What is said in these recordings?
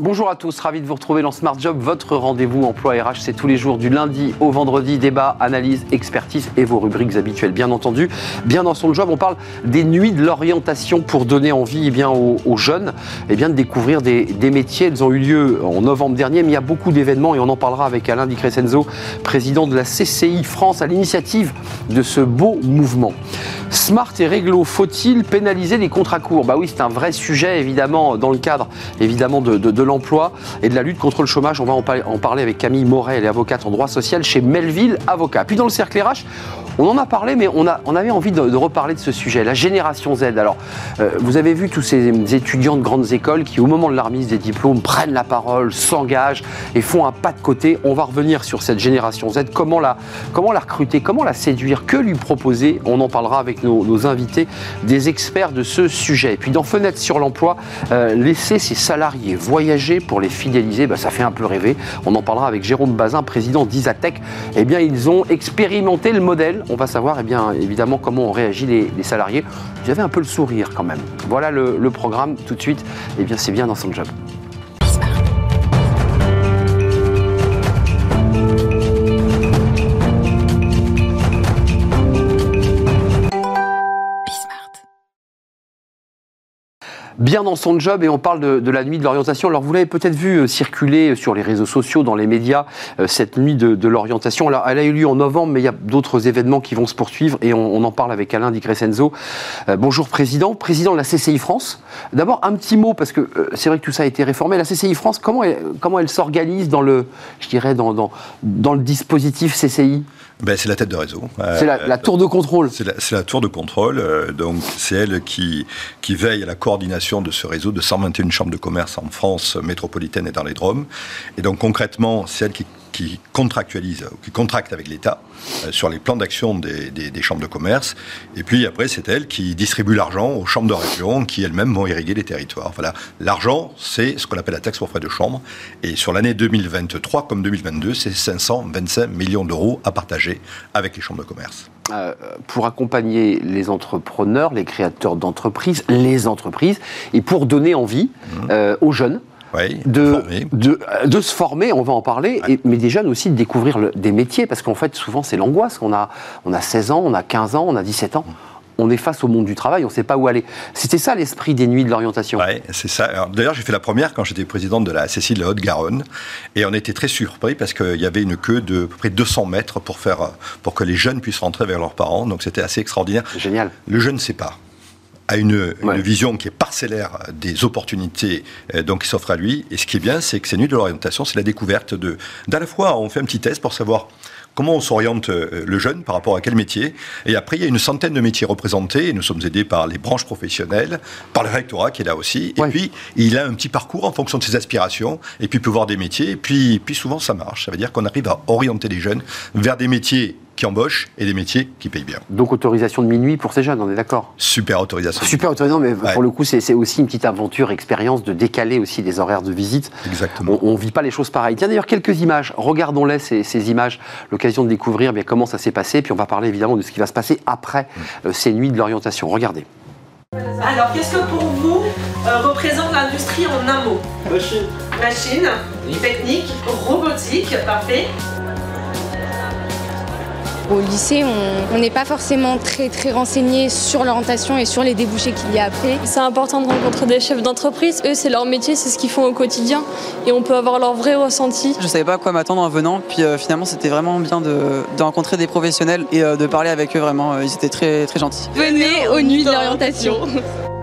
Bonjour à tous, ravi de vous retrouver dans Smart Job, votre rendez-vous emploi RH. C'est tous les jours du lundi au vendredi, débat, analyse, expertise et vos rubriques habituelles. Bien entendu, bien dans son job, on parle des nuits de l'orientation pour donner envie eh bien, aux, jeunes eh bien, de découvrir des, métiers. Elles ont eu lieu en novembre dernier, mais il y a beaucoup d'événements et on en parlera avec Alain Di Crescenzo, président de la CCI France, à l'initiative de ce beau mouvement. Smart et réglo, faut-il pénaliser les contrats courts? Bah oui, c'est un vrai sujet évidemment dans le cadre évidemment de, de l'emploi et de la lutte contre le chômage. On va en, parler avec Camille Moret, elle est avocate en droit social chez Melville Avocat. Puis dans le cercle RH, on en a parlé, mais on, avait envie de, reparler de ce sujet, la génération Z. Alors, euh, vous avez vu tous ces étudiants de grandes écoles qui, au moment de la remise des diplômes, prennent la parole, s'engagent et font un pas de côté. On va revenir sur cette génération Z. Comment la, comment la recruter Comment la séduire Que lui proposer On en parlera avec nos, invités, des experts de ce sujet. Et puis, dans Fenêtre sur l'emploi, euh, laisser ses salariés voyager pour les fidéliser, bah, ça fait un peu rêver. On en parlera avec Jérôme Bazin, président d'Isatech. Eh bien, ils ont expérimenté le modèle on va savoir eh bien, évidemment comment ont réagi les, salariés. J'avais un peu le sourire quand même. Voilà le, le programme tout de suite. Eh bien, c'est bien dans son job. Bien dans son job et on parle de, la nuit de l'orientation. Alors vous l'avez peut-être vu euh, circuler sur les réseaux sociaux, dans les médias, euh, cette nuit de, l'orientation. Alors elle a eu lieu en novembre, mais il y a d'autres événements qui vont se poursuivre et on, en parle avec Alain Di Crescenzo. Euh, bonjour Président, Président de la CCI France. D'abord un petit mot, parce que c'est vrai que tout ça a été réformé. La CCI France, comment elle, comment elle s'organise dans le, je dirais, dans, dans, dans le dispositif CCI ben, c'est la tête de réseau. C'est la, tour de contrôle. C'est la, tour de contrôle. Euh, donc, c'est elle qui, qui veille à la coordination de ce réseau de 121 chambres de commerce en France métropolitaine et dans les Drômes. Et donc, concrètement, c'est elle qui qui contractualise, qui contracte avec l'État euh, sur les plans d'action des, chambres de commerce. Et puis après, c'est elle qui distribue l'argent aux chambres de région qui elles-mêmes vont irriguer les territoires. Voilà. L'argent, c'est ce qu'on appelle la taxe pour frais de chambre. Et sur l'année 2023 comme 2022, c'est 525 millions d'euros à partager avec les chambres de commerce. Euh, pour accompagner les entrepreneurs, les créateurs d'entreprises, les entreprises, et pour donner envie mmh. euh, aux jeunes de, de, de, se former, on va en parler, et, mais des jeunes aussi de découvrir des métiers, parce qu'en fait, souvent, c'est l'angoisse. On a, on a 16 ans, on a 15 ans, on a 17 ans. On est face au monde du travail, on ne sait pas où aller. C'était ça l'esprit des nuits de l'orientation. Oui, c'est ça. D'ailleurs, j'ai fait la première quand j'étais président de la Cécile de Haute-Garonne. Et on était très surpris parce qu'il y avait une queue de à peu près 200 mètres pour, faire, pour que les jeunes puissent rentrer vers leurs parents. Donc c'était assez extraordinaire. Génial. Le jeune ne sait pas a une, vision qui est parcellaire des opportunités euh, donc, qui s'offrent à lui. Et ce qui est bien, c'est que ces nuits de l'orientation, c'est la découverte de. D'à la fois, on fait un petit test pour savoir comment on s'oriente euh, le jeune par rapport à quel métier. Et après, il y a une centaine de métiers représentés. Et nous sommes aidés par les branches professionnelles, par le rectorat qui est là aussi. Et puis, il a un petit parcours en fonction de ses aspirations. Et puis, il peut voir des métiers. Et puis, puis souvent, ça marche. Ça veut dire qu'on arrive à orienter les jeunes vers des métiers qui embauchent et des métiers qui payent bien. Donc autorisation de minuit pour ces jeunes, on est d'accord? Super autorisation. Super autorisation, mais pour le coup, c'est aussi une petite aventure, expérience de décaler aussi les horaires de visite. Exactement. On ne vit pas les choses pareilles. Tiens d'ailleurs, quelques images. Regardons-les, ces, images, l'occasion de découvrir bien, comment ça s'est passé, puis on va parler évidemment de ce qui va se passer après mm. euh, ces nuits de l'orientation. Regardez. Alors, qu'est-ce que pour vous euh, représente l'industrie en un mot? Machine. Machine, technique, robotique, parfait. Au lycée, on n'est pas forcément très très renseigné sur l'orientation et sur les débouchés qu'il y a après. C'est important de rencontrer des chefs d'entreprise. Eux, c'est leur métier, c'est ce qu'ils font au quotidien et on peut avoir leur vrai ressenti. Je savais pas à quoi m'attendre en venant, puis euh, finalement, c'était vraiment bien de, rencontrer des professionnels et euh, de parler avec eux vraiment. Ils étaient très très gentils. Venez aux nuits de l'orientation.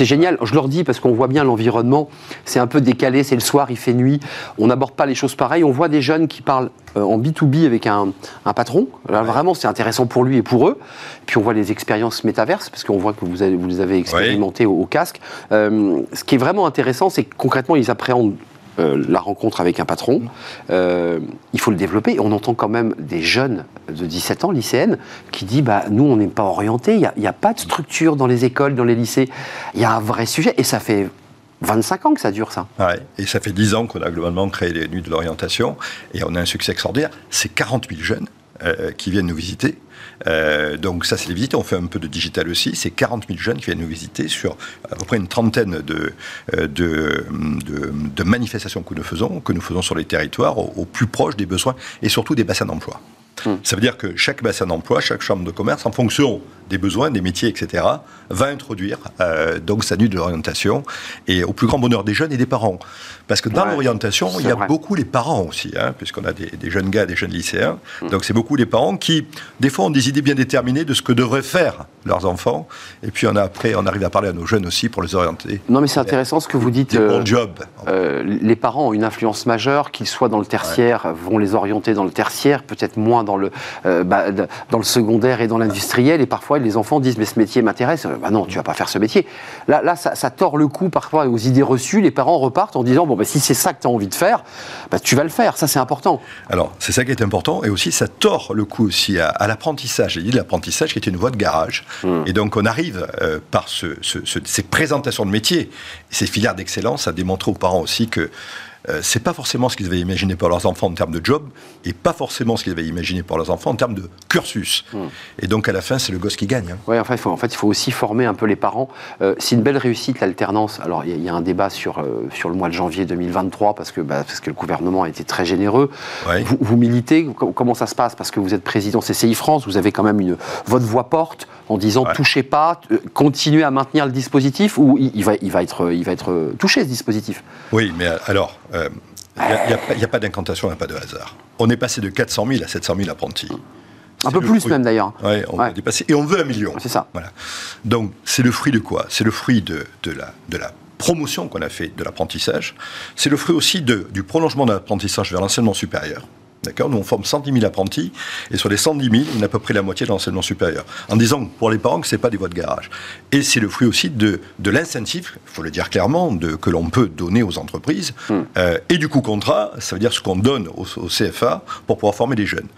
C'est génial. Je leur dis parce qu'on voit bien l'environnement. C'est un peu décalé. C'est le soir, il fait nuit. On n'aborde pas les choses pareilles. On voit des jeunes qui parlent euh, en B2B avec un, patron. Vraiment, c'est intéressant pour lui et pour eux. Puis on voit les expériences métaverses, parce qu'on voit que vous, avez, vous les avez expérimentées au, casque. Euh, ce qui est vraiment intéressant, c'est que concrètement, ils appréhendent euh, la rencontre avec un patron. Euh, il faut le développer. on entend quand même des jeunes de 17 ans, lycéennes, qui disent bah, Nous, on n'est pas orientés, il n'y a, pas de structure dans les écoles, dans les lycées. Il y a un vrai sujet. Et ça fait 25 ans que ça dure, ça. Et ça fait 10 ans qu'on a globalement créé les nuits de l'orientation. Et on a un succès extraordinaire. C'est 40 000 jeunes euh, qui viennent nous visiter. Euh, donc ça, c'est les visites. On fait un peu de digital aussi. C'est 40 000 jeunes qui viennent nous visiter sur à peu près une trentaine de, euh, manifestations que nous faisons, que nous faisons sur les territoires, au plus proche des besoins et surtout des bassins d'emploi. Ça veut dire que chaque bassin d'emploi, chaque chambre de commerce, en fonction des besoins, des métiers, etc., va introduire euh, donc sa nuit de l'orientation et au plus grand bonheur des jeunes et des parents. Parce que dans Ouais, l'orientation, il y a vrai. beaucoup les parents aussi, hein, puisqu'on a des, des jeunes gars, des jeunes lycéens. Donc c'est beaucoup les parents qui, des fois, ont des idées bien déterminées de ce que devraient faire leurs enfants. Et puis on a après, on arrive à parler à nos jeunes aussi pour les orienter. Non, mais c'est intéressant ce que vous dites. Des euh, bons jobs. Euh, les parents ont une influence majeure, qu'ils soient dans le tertiaire, vont les orienter dans le tertiaire, peut-être moins dans le, euh, bah, dans le secondaire et dans l'industriel. Et parfois, les enfants disent Mais ce métier m'intéresse. Euh, Bah non, tu vas pas faire ce métier. Là, là ça, ça tord le coup parfois aux idées reçues. Les parents repartent en disant Bon, bah, si c'est ça que tu as envie de faire, bah, tu vas le faire. Ça, c'est important. Alors, c'est ça qui est important. Et aussi, ça tord le coup aussi à, à l'apprentissage. J'ai dit l'apprentissage qui est une voie de garage. Et donc, on arrive euh, par ce- ce- ce- ces présentations de métiers, ces filières d'excellence, à démontrer aux parents aussi que euh, c'est pas forcément ce qu'ils avaient imaginé pour leurs enfants en termes de job, et pas forcément ce qu'ils avaient imaginé pour leurs enfants en termes de cursus. Et donc, à la fin, c'est le gosse qui gagne. hein. Enfin, faut, en fait, il faut aussi former un peu les parents. Euh, c'est une belle réussite, l'alternance. Alors, il y, a- il y a un débat sur, euh, sur le mois de janvier 2023, parce que, bah, parce que le gouvernement a été très généreux. Ouais. Vous, vous militez, com- comment ça se passe? Parce que vous êtes président CCI France, vous avez quand même une, votre voix porte en disant Ouais. touchez pas, euh, continuez à maintenir le dispositif, ou il, il va, il, va être, il va être euh, touché, ce dispositif? Oui, mais alors, euh, il n'y a, pas- a d'incantation, il n'y a pas de hasard. On est passé de 400 000 à 700 000 apprentis. Un peu plus fruit. même d'ailleurs. Ouais, on Ouais. a dépassé. Et on veut un million. C'est ça. Voilà. Donc, c'est le fruit de quoi? C'est le fruit de, de, la, de la promotion qu'on a fait de l'apprentissage. C'est le fruit aussi de, du prolongement de l'apprentissage vers l'enseignement supérieur. D'accord Nous, on forme 110 000 apprentis, et sur les 110 000, on a à peu près la moitié de l'enseignement supérieur. En disant pour les parents que ce n'est pas des voies de garage. Et c'est le fruit aussi de, de l'incentive, il faut le dire clairement, de, que l'on peut donner aux entreprises. Euh, et du coup, contrat, ça veut dire ce qu'on donne au, au CFA pour pouvoir former des jeunes.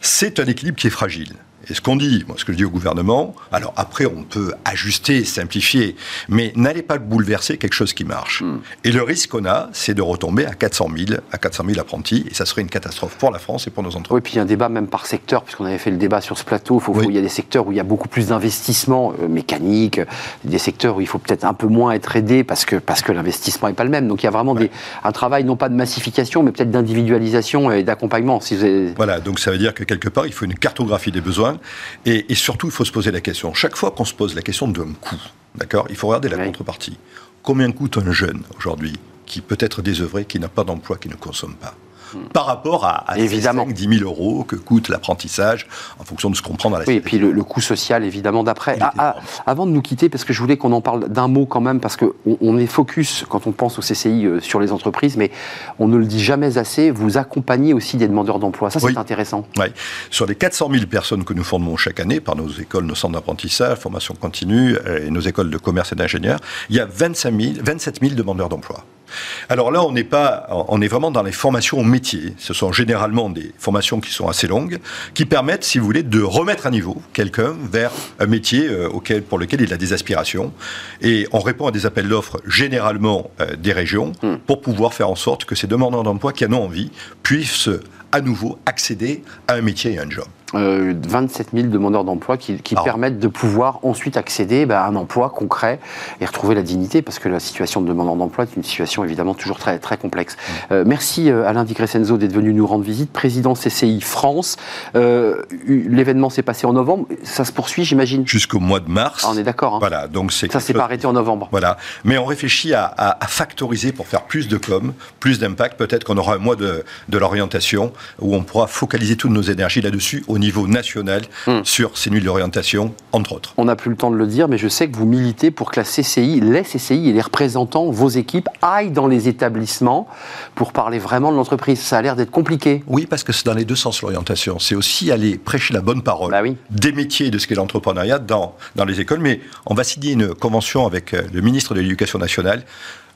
C'est un équilibre qui est fragile. Et ce qu'on dit, moi, ce que je dis au gouvernement, alors après, on peut ajuster, simplifier, mais n'allez pas bouleverser quelque chose qui marche. Et le risque qu'on a, c'est de retomber à 400 000, à 400 000 apprentis, et ça serait une catastrophe pour la France et pour nos Oui, entreprises. puis il y a un débat même par secteur, puisqu'on avait fait le débat sur ce plateau. Faut- Oui. il y a des secteurs où il y a beaucoup plus d'investissement euh, mécanique, euh, des secteurs où il faut peut-être un peu moins être aidé parce que, parce que l'investissement n'est pas le même. Donc il y a vraiment des, un travail, non pas de massification, mais peut-être d'individualisation et d'accompagnement. Si vous avez- Voilà, donc ça veut dire que quelque part, il faut une cartographie des besoins, et, et surtout, il faut se poser la question. Chaque fois qu'on se pose la question d'un coût, d'accord, il faut regarder la Oui. contrepartie. Combien coûte un jeune aujourd'hui qui peut être désœuvré, qui n'a pas d'emploi, qui ne consomme pas? Par rapport à, à Hmm. Évidemment. 5 10 000 euros que coûte l'apprentissage en fonction de ce qu'on prend dans la Oui, et puis le, le coût social, évidemment, d'après. Ah, ah, avant de nous quitter, parce que je voulais qu'on en parle d'un mot quand même, parce qu'on on est focus, quand on pense au CCI, euh, sur les entreprises, mais on ne le dit jamais assez, vous accompagnez aussi des demandeurs d'emploi. Ça, c'est Oui. intéressant. Ouais. Sur les 400 000 personnes que nous formons chaque année par nos écoles, nos centres d'apprentissage, formation continue euh, et nos écoles de commerce et d'ingénieurs, il y a 25 000, 27 000 demandeurs d'emploi. Alors là, on n'est pas, on est vraiment dans les formations au métier. Ce sont généralement des formations qui sont assez longues, qui permettent, si vous voulez, de remettre à niveau quelqu'un vers un métier euh, auquel, pour lequel il a des aspirations. Et on répond à des appels d'offres généralement euh, des régions pour pouvoir faire en sorte que ces demandeurs d'emploi qui en ont envie puissent à nouveau accéder à un métier et à un job. Euh, 27 000 demandeurs d'emploi qui, qui Alors. permettent de pouvoir ensuite accéder bah, à un emploi concret et retrouver la dignité, parce que la situation de demandeur d'emploi est une situation évidemment toujours très, très complexe. Euh, merci euh, Alain Di Crescenzo d'être venu nous rendre visite, président CCI France. Euh, L'événement s'est passé en novembre, ça se poursuit j'imagine? Jusqu'au mois de mars. Ah, On est d'accord, hein. Voilà, donc c'est ça s'est pas arrêté en novembre. Voilà, mais on réfléchit à, à- à factoriser pour faire plus de com, plus d'impact. Peut-être qu'on aura un mois de, de l'orientation où on pourra focaliser toutes nos énergies là-dessus au niveau national Hmm. sur ces nuits de l'orientation, entre autres. On n'a plus le temps de le dire, mais je sais que vous militez pour que la CCI, les CCI et les représentants, vos équipes, aillent dans les établissements pour parler vraiment de l'entreprise. Ça a l'air d'être compliqué. Oui, parce que c'est dans les deux sens l'orientation. C'est aussi aller prêcher la bonne parole Bah oui. des métiers de ce qu'est l'entrepreneuriat dans, dans les écoles. Mais on va signer une convention avec euh, le ministre de l'Éducation nationale,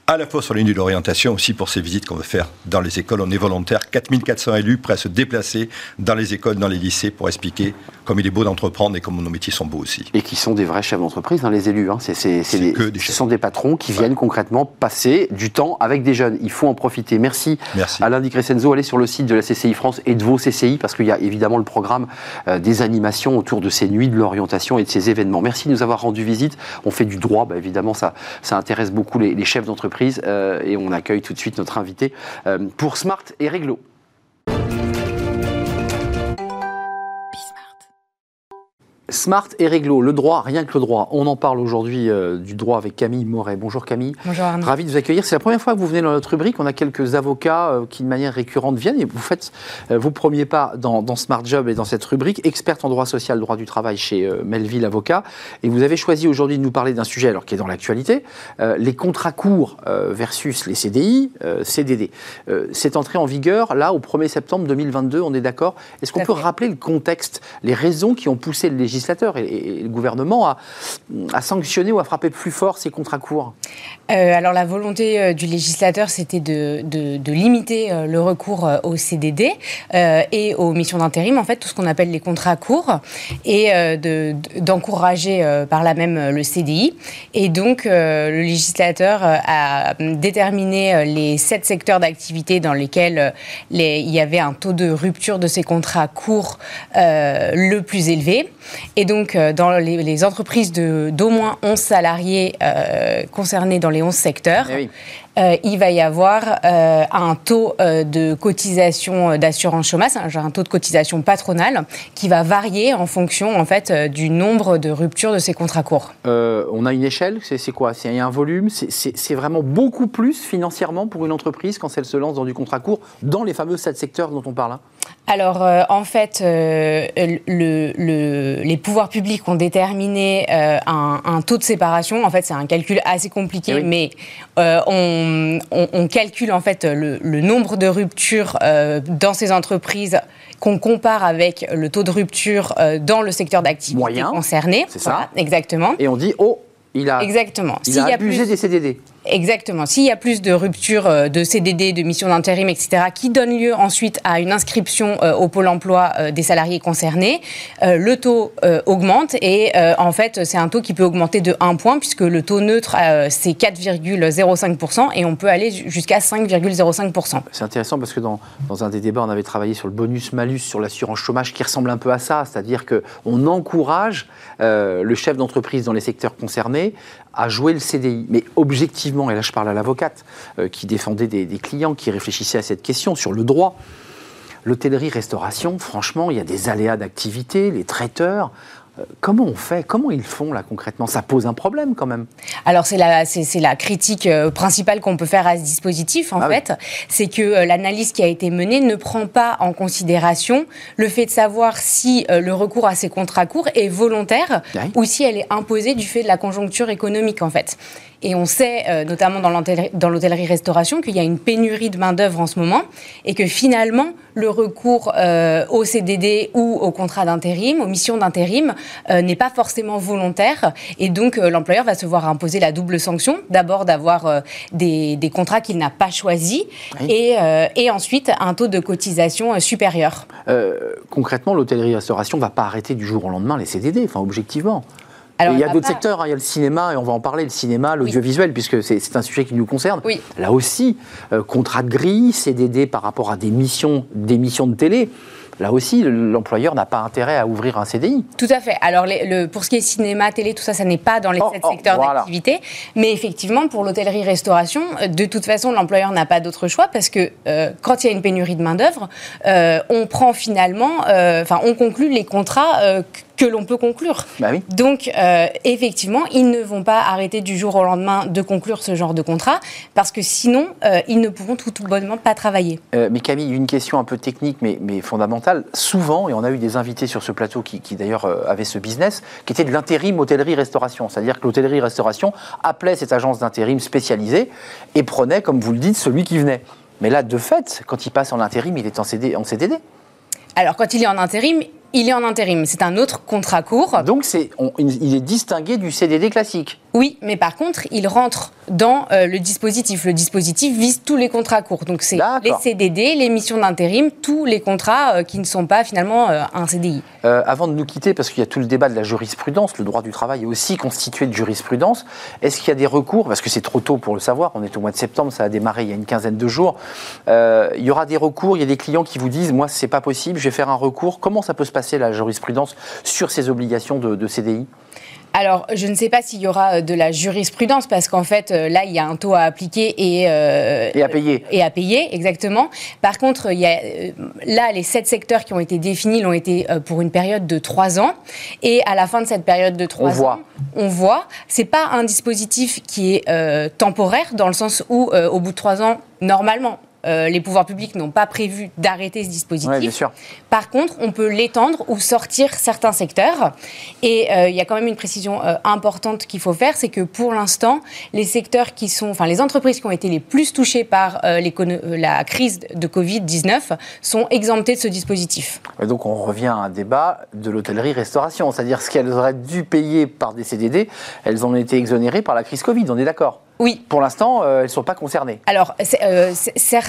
à la fois sur les nuits de l'orientation, aussi pour ces visites qu'on veut faire dans les écoles. On est volontaire, 4400 élus prêts à se déplacer dans les écoles, dans les lycées pour expliquer comme il est beau d'entreprendre et comme nos métiers sont beaux aussi. Et qui sont des vrais chefs d'entreprise, hein, les élus. Hein. C'est, c'est, C'est des- que des ce sont des patrons qui viennent concrètement passer du temps avec des jeunes. Il faut en profiter. Merci, Merci. Alain Di Crescenzo. Allez sur le site de la CCI France et de vos CCI parce qu'il y a évidemment le programme euh, des animations autour de ces nuits de l'orientation et de ces événements. Merci de nous avoir rendu visite. On fait du droit, bah, évidemment, ça, ça intéresse beaucoup les, les chefs d'entreprise euh, et on accueille tout de suite notre invité euh, pour Smart et Réglo. Smart et réglo, le droit, rien que le droit. On en parle aujourd'hui euh, du droit avec Camille Moret. Bonjour Camille. Bonjour Arnaud. Ravi de vous accueillir. C'est la première fois que vous venez dans notre rubrique. On a quelques avocats euh, qui, de manière récurrente, viennent et vous faites euh, vos premiers pas dans, dans Smart Job et dans cette rubrique, experte en droit social, droit du travail chez Melville Avocat. Et vous avez choisi aujourd'hui de nous parler d'un sujet alors qui est dans l'actualité, les contrats courts versus les CDI, CDD. C'est entré en vigueur là au 1er septembre 2022. On est d'accord? Est-ce qu'on peut rappeler le contexte, les raisons qui ont poussé le législateur et, et le gouvernement à, à sanctionner ou à frapper plus fort ces contrats courts Euh, alors la volonté euh, du législateur, c'était de, limiter euh, le recours euh, au CDD et aux missions d'intérim, en fait, tout ce qu'on appelle les contrats courts, et de- de- d'encourager par là même le CDI. Et donc le législateur a déterminé les sept secteurs d'activité dans lesquels les- il y avait un taux de rupture de ces contrats courts le plus élevé. Et donc, euh, dans les, les entreprises d'au moins 11 salariés euh, concernés dans les 11 secteurs, Eh oui. euh, il va y avoir euh, un taux de cotisation d'assurance chômage, un, taux de cotisation patronale, qui va varier en fonction en fait, du nombre de ruptures de ces contrats courts. On a une échelle, c'est quoi? C'est un volume, c'est- vraiment beaucoup plus financièrement pour une entreprise quand elle se lance dans du contrat court, dans les fameux sept secteurs dont on parle. hein. Alors, euh, en fait, euh, le- le- les pouvoirs publics ont déterminé euh, un, un taux de séparation. En fait, c'est un calcul assez compliqué, Eh oui. mais on, on- on calcule en fait le, le nombre de ruptures dans ces entreprises qu'on compare avec le taux de rupture dans le secteur d'activité concerné. c'est ça. Voilà, exactement. Et on dit, oh, il a, Exactement. il S'il a y a abusé plus- des CDD. Exactement. S'il y a plus de ruptures euh, de CDD, de missions d'intérim, etc., qui donnent lieu ensuite à une inscription euh, au pôle emploi euh, des salariés concernés, le taux augmente et en fait c'est un taux qui peut augmenter de 1 point puisque le taux neutre c'est 4,05% et on peut aller jusqu'à 5,05%. C'est intéressant parce que dans, un des débats, on avait travaillé sur le bonus-malus, sur l'assurance chômage, qui ressemble un peu à ça. C'est-à-dire qu'on encourage le chef d'entreprise dans les secteurs concernés à jouer le CDI. Mais objectivement, et là je parle à l'avocate euh, qui défendait des, clients, qui réfléchissait à cette question sur le droit, l'hôtellerie-restauration, franchement, il y a des aléas d'activité, les traiteurs. Comment on fait? Comment ils font là concrètement? Ça pose un problème quand même. Alors c'est la, c'est, c'est la critique euh, principale qu'on peut faire à ce dispositif en Ah oui. fait, c'est que euh, l'analyse qui a été menée ne prend pas en considération le fait de savoir si euh, le recours à ces contrats courts est volontaire Oui. ou si elle est imposée du fait de la conjoncture économique en fait. Et on sait, euh, notamment dans l'hôtellerie- dans l'hôtellerie-restauration, qu'il y a une pénurie de main-d'œuvre en ce moment et que finalement, le recours euh, au CDD ou au contrat d'intérim, aux missions d'intérim, euh, n'est pas forcément volontaire. Et donc, euh, l'employeur va se voir imposer la double sanction. D'abord, d'avoir des, des contrats qu'il n'a pas choisis Oui. et, et ensuite un taux de cotisation supérieur. Concrètement, l'hôtellerie-restauration ne va pas arrêter du jour au lendemain les CDD, enfin objectivement. Alors, il y a d'autres secteurs, hein, il y a le cinéma, et on va en parler, le cinéma, l'audiovisuel, puisque c'est un sujet qui nous concerne. Oui. Là aussi, euh, contrat de grille, CDD par rapport à des missions, des missions de télé. Là aussi, le- l'employeur n'a pas intérêt à ouvrir un CDI. Tout à fait. Alors, les- le, pour ce qui est cinéma, télé, tout ça, ça n'est pas dans les Oh, sept oh, secteurs voilà. d'activité. Mais effectivement, pour l'hôtellerie-restauration, euh, de toute façon, l'employeur n'a pas d'autre choix parce que euh, quand il y a une pénurie de main-d'œuvre, euh, on prend finalement, enfin, on conclut les contrats que- l'on peut conclure. Bah oui. Donc, euh, effectivement, ils ne vont pas arrêter du jour au lendemain de conclure ce genre de contrat parce que sinon, euh, ils ne pourront tout, tout bonnement pas travailler. Euh, mais Camille, une question un peu technique mais, mais fondamentale. Souvent, et on a eu des invités sur ce plateau qui, qui d'ailleurs avaient ce business, qui était de l'intérim hôtellerie-restauration. C'est-à-dire que l'hôtellerie-restauration appelait cette agence d'intérim spécialisée et prenait, comme vous le dites, celui qui venait. Mais là, de fait, quand il passe en intérim, il est en, CD, en CDD. Alors, quand il est en intérim, il est en intérim. C'est un autre contrat court. Donc, il est distingué du CDD classique. Oui, mais par contre, il rentre dans euh, le dispositif. Le dispositif vise tous les contrats courts. Donc c'est les CDD, les missions d'intérim, tous les contrats euh, qui ne sont pas finalement euh, un CDI. avant de nous quitter, parce qu'il y a tout le débat de la jurisprudence, le droit du travail est aussi constitué de jurisprudence. Est-ce qu'il y a des recours? Parce que c'est trop tôt pour le savoir. On est au mois de septembre, ça a démarré il y a une quinzaine de jours. il y aura des recours. Il y a des clients qui vous disent, moi, c'est pas possible, je vais faire un recours. Comment ça peut se passer la jurisprudence sur ces obligations de CDI alors, je ne sais pas s'il y aura euh, de la jurisprudence, parce qu'en fait, euh, là, il y a un taux à appliquer et, euh, et à payer. Et à payer, exactement. Par contre, il y a, là, les sept secteurs qui ont été définis l'ont été pour une période de trois ans. Et à la fin de cette période de trois ans, on voit, c'est pas un dispositif qui est temporaire, dans le sens où, au bout de trois ans, normalement, euh, les pouvoirs publics n'ont pas prévu d'arrêter ce dispositif. Par contre, on peut l'étendre ou sortir certains secteurs. Et euh, il y a quand même une précision euh, importante qu'il faut faire, c'est que pour l'instant, les secteurs qui sont, enfin les entreprises qui ont été les plus touchées par la crise de Covid-19 sont exemptées de ce dispositif. Et donc on revient à un débat de l'hôtellerie-restauration, c'est-à-dire ce qu'elles auraient dû payer par des CDD, elles ont été exonérées par la crise Covid, on est d'accord oui. Pour l'instant, elles ne sont pas concernées. Alors,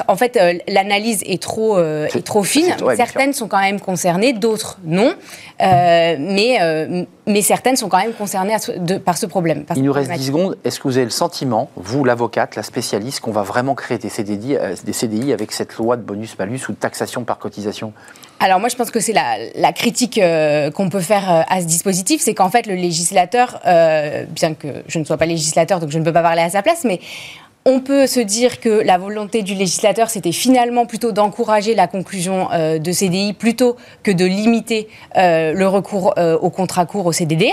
en fait, euh, l'analyse est trop, euh, trop fine. certaines sont quand même concernées, d'autres non. Euh, mais, mais certaines sont quand même concernées par ce problème. Il nous reste 10 secondes. Est-ce que vous avez le sentiment, vous, l'avocate, la spécialiste, qu'on va vraiment créer des CDI, des CDI avec cette loi de bonus-malus ou de taxation par cotisation? Alors moi, je pense que c'est la, critique qu'on peut faire à ce dispositif, c'est qu'en fait, le législateur, bien que je ne sois pas législateur, donc je ne peux pas parler à sa place, mais on peut se dire que la volonté du législateur, c'était finalement plutôt d'encourager la conclusion euh, de CDI plutôt que de limiter euh, le recours euh, au contrat court, au CDD.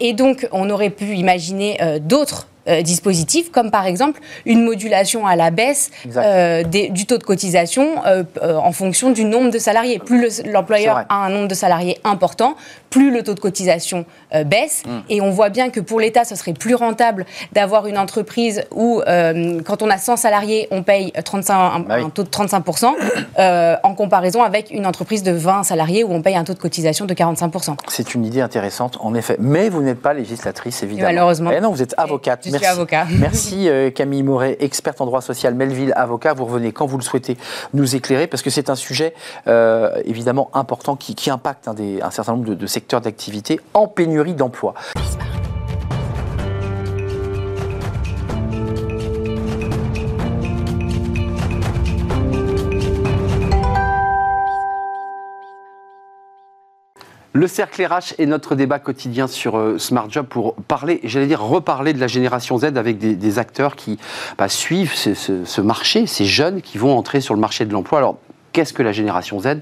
et donc, on aurait pu imaginer d'autres euh, dispositifs, comme par exemple une modulation à la baisse euh, du taux de cotisation euh, en fonction du nombre de salariés. Plus l'employeur a un nombre de salariés important, plus le taux de cotisation baisse. Mm. Et on voit bien que pour l'État, ce serait plus rentable d'avoir une entreprise où, quand on a 100 salariés, on paye 35, bah un, taux de 35%, en comparaison avec une entreprise de 20 salariés où on paye un taux de cotisation de 45%. C'est une idée intéressante, en effet. Mais vous n'êtes pas législatrice, évidemment. malheureusement. Eh non, vous êtes avocate. Merci. avocat. Merci euh, Camille Moret, experte en droit social, Melville, avocat. Vous revenez quand vous le souhaitez nous éclairer parce que c'est un sujet euh, évidemment important qui, impacte un, des, un certain nombre de, de secteurs d'activité en pénurie d'emploi. Le cercle RH est notre débat quotidien sur euh, Smart Job pour parler, j'allais dire reparler de la génération Z avec des, acteurs qui bah, suivent ce, ce, marché, ces jeunes qui vont entrer sur le marché de l'emploi. Alors, qu'est-ce que la génération Z,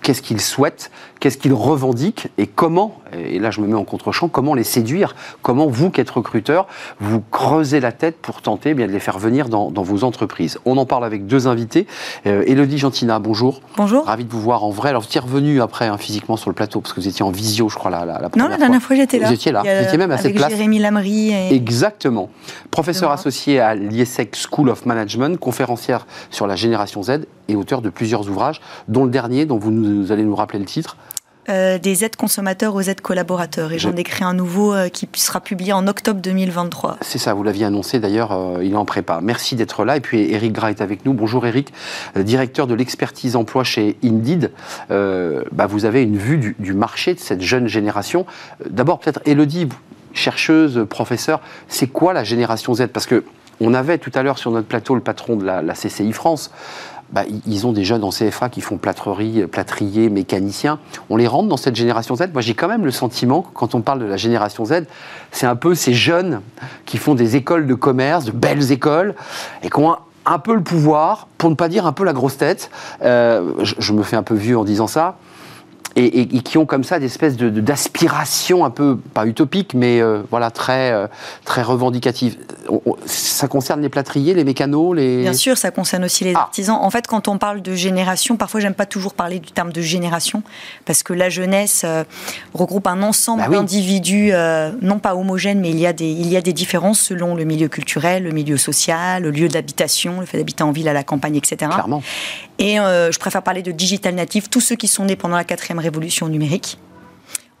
qu'est-ce qu'ils souhaitent, qu'est-ce qu'ils revendiquent? Et comment, et là je me mets en contre-champ, comment les séduire, comment vous qui êtes recruteur, vous creusez la tête pour tenter eh bien, de les faire venir dans, vos entreprises? On en parle avec deux invités. Euh, Elodie Gentina, bonjour. Bonjour. Ravi de vous voir en vrai. Alors vous étiez revenu après hein, physiquement sur le plateau parce que vous étiez en visio, je crois, la, la, la première Non, la dernière fois, j'étais là. Vous étiez là, vous étiez même à cette place. Jérémy Lamry. Exactement. Professeur associé à l'IESEC School of Management, conférencière sur la génération Z et auteur de plusieurs ouvrages, dont le dernier, dont vous, nous, allez nous rappeler le titre. Euh, des aides consommateurs aux aides collaborateurs. Et j'en ai créé un nouveau euh, qui sera publié en octobre 2023. C'est ça, vous l'aviez annoncé d'ailleurs, euh, il est en prépa. Merci d'être là. Et puis Eric Gras est avec nous. Bonjour Eric, directeur de l'expertise emploi chez Indeed. Bah, vous avez une vue du, du, marché de cette jeune génération. D'abord peut-être Elodie, chercheuse, professeur, c'est quoi la génération Z? Parce que on avait tout à l'heure sur notre plateau le patron de la, CCI France. Bah, ils ont des jeunes en CFA qui font plâtrerie, plâtrier, mécanicien. On les rentre dans cette génération Z. Moi, j'ai quand même le sentiment, quand on parle de la génération Z, c'est un peu ces jeunes qui font des écoles de commerce, de belles écoles, et qui ont un, peu le pouvoir, pour ne pas dire un peu la grosse tête. Euh, je, me fais un peu vieux en disant ça et, qui ont comme ça des espèces de, d'aspirations un peu, pas utopiques, mais euh, voilà, très, euh, très revendicatives. ça concerne les plâtriers, les mécanos les... Bien sûr, ça concerne aussi les ah. artisans. En fait, quand on parle de génération, parfois j'aime pas toujours parler du terme de génération, parce que la jeunesse euh, regroupe un ensemble bah d'individus, non pas homogènes, mais il y, a des, il y a des différences selon le milieu culturel, le milieu social, le lieu d'habitation, le fait d'habiter en ville, à la campagne, etc. Clairement. Et je préfère parler de digital native, tous ceux qui sont nés pendant la quatrième révolution numérique.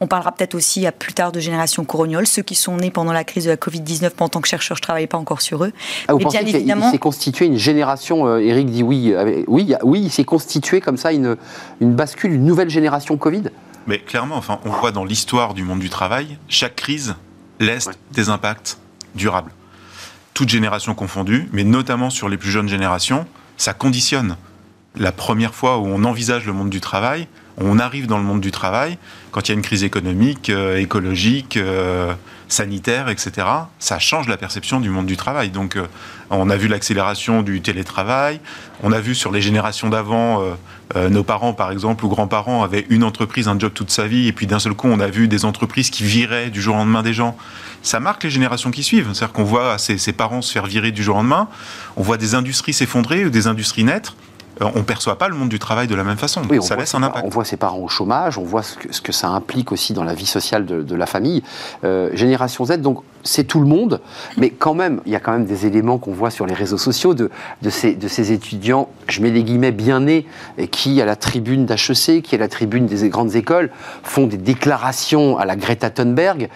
On parlera peut-être aussi à plus tard de génération corognole, ceux qui sont nés pendant la crise de la Covid-19. En tant que chercheur, je ne travaillais pas encore sur eux. Ah, vous pensez qu'il s'est constitué une génération, Eric dit oui, oui, oui, il s'est constitué comme ça une, une bascule, une nouvelle génération Covid? Mais clairement, enfin, on voit dans l'histoire du monde du travail, chaque crise laisse des impacts durables. Toute génération confondue, mais notamment sur les plus jeunes générations, ça conditionne la première fois où on envisage le monde du travail, on arrive dans le monde du travail, quand il y a une crise économique, euh, écologique, euh, sanitaire, etc., ça change la perception du monde du travail. Donc, euh, on a vu l'accélération du télétravail, on a vu sur les générations d'avant, nos parents, par exemple, ou grands-parents avaient une entreprise, un job toute sa vie, et puis d'un seul coup, on a vu des entreprises qui viraient du jour au lendemain des gens. Ça marque les générations qui suivent. C'est-à-dire qu'on voit ses, ses parents se faire virer du jour au lendemain, on voit des industries s'effondrer ou des industries naître. Euh, on ne perçoit pas le monde du travail de la même façon. ça laisse un impact. On voit ses parents au chômage, on voit ce que, ça implique aussi dans la vie sociale de, la famille. Euh, Génération Z, donc c'est tout le monde, mais quand même, il y a quand même des éléments qu'on voit sur les réseaux sociaux de, ces, de ces étudiants, je mets les guillemets, bien nés, qui, à la tribune d'HEC, qui, à la tribune des grandes écoles, font des déclarations à la Greta Thunberg.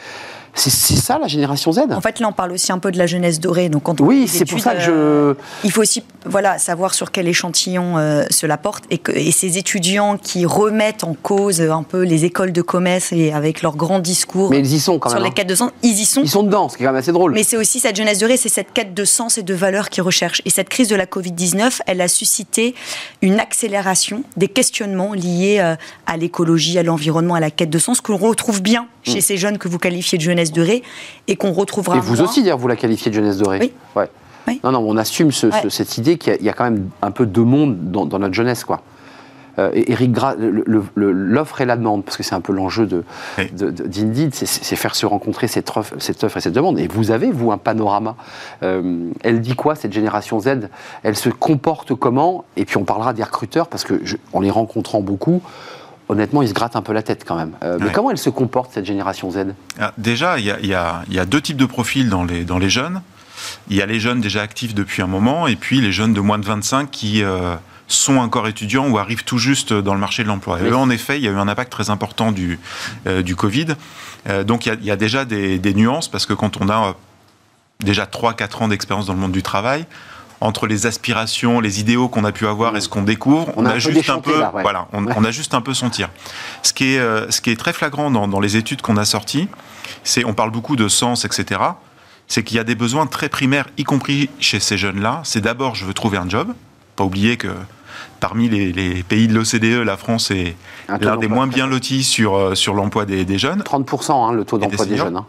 C'est ça la génération Z? En fait, là, on parle aussi un peu de la jeunesse dorée. Donc, quand oui, c'est pour ça que je. Euh, il faut aussi, voilà, savoir sur quel échantillon euh, cela porte et, que, et ces étudiants qui remettent en cause un peu les écoles de commerce et avec leurs grands discours. Mais ils y sont quand même. Sur les hein. quêtes de sens, ils y sont. Ils sont dedans, ce qui est quand même assez drôle. Mais c'est aussi cette jeunesse dorée, c'est cette quête de sens et de valeurs qu'ils recherchent. Et cette crise de la Covid 19, elle a suscité une accélération des questionnements liés euh, à l'écologie, à l'environnement, à la quête de sens que l'on retrouve bien chez mm. ces jeunes que vous qualifiez de jeunesse dorée et qu'on retrouvera. Et vous aussi, d'ailleurs, vous la qualifiez de jeunesse dorée. Oui. Ouais. Non, non, on assume cette idée qu'il y, a quand même un peu de monde dans, notre jeunesse, quoi. Euh, Eric Gras, l'offre et la demande, parce que c'est un peu l'enjeu d'Indeed, de, c'est faire se rencontrer cette offre, cette offre, et cette demande. Et vous avez, vous, un panorama. Euh, elle dit quoi, cette génération Z? Elle se comporte comment? Et puis on parlera des recruteurs, parce que en les rencontrant beaucoup, honnêtement, ils se grattent un peu la tête quand même. Euh, mais comment elle se comporte, cette génération Z? Ah, Déjà, il y, a, deux types de profils dans les, dans les jeunes. Il y a les jeunes déjà actifs depuis un moment, et puis les jeunes de moins de 25 qui euh, sont encore étudiants ou arrivent tout juste dans le marché de l'emploi. Et en effet, il y a eu un impact très important du, euh, du Covid. donc il y, a, déjà des, des, nuances, parce que quand on a déjà 3-4 ans d'expérience dans le monde du travail, entre les aspirations, les idéaux qu'on a pu avoir et ce qu'on découvre, on, a, juste un peu, voilà, on, a juste un peu son tir. Ce qui est, euh, ce qui est très flagrant dans, les études qu'on a sorties, c'est, on parle beaucoup de sens, etc. C'est qu'il y a des besoins très primaires, y compris chez ces jeunes-là. C'est d'abord, je veux trouver un job. Pas oublier que parmi les, pays de l'OCDE, la France est l'un des moins bien lotis sur, euh, sur l'emploi des, jeunes. 30% hein, le taux d'emploi des, jeunes. Hein.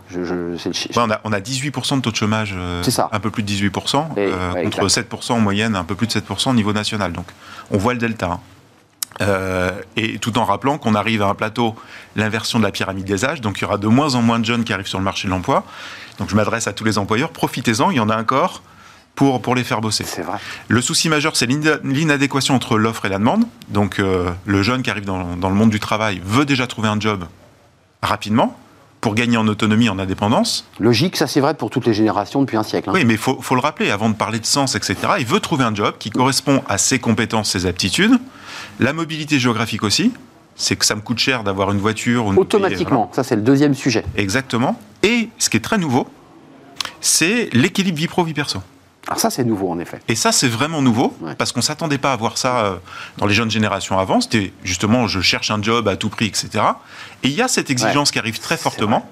on, a, on, a, 18% de taux de chômage, euh, un peu plus de 18%, euh, contre 7% en moyenne, un peu plus de 7% au niveau national. Donc on voit le delta. Hein. et tout en rappelant qu'on arrive à un plateau, l'inversion de la pyramide des âges, donc il y aura de moins en moins de jeunes qui arrivent sur le marché de l'emploi. Donc je m'adresse à tous les employeurs, profitez-en, il y en a encore pour, pour les faire bosser. C'est vrai. Le souci majeur, c'est l'inadéquation entre l'offre et la demande. Donc, euh, le jeune qui arrive dans, dans, le monde du travail veut déjà trouver un job rapidement pour gagner en autonomie, en indépendance. Logique, ça c'est vrai pour toutes les générations depuis un siècle. Hein. Oui, mais il faut, faut, le rappeler, avant de parler de sens, etc., il veut trouver un job qui correspond à ses compétences, ses aptitudes, la mobilité géographique aussi, c'est que ça me coûte cher d'avoir une voiture. Automatiquement, ça c'est le deuxième sujet. Exactement. Et ce qui est très nouveau, c'est l'équilibre vie pro-vie perso. Alors ça, c'est nouveau, en effet. Et ça, c'est vraiment nouveau, parce qu'on ne s'attendait pas à voir ça euh, dans les jeunes générations avant. C'était justement, je cherche un job à tout prix, etc. Et il y a cette exigence qui arrive très fortement.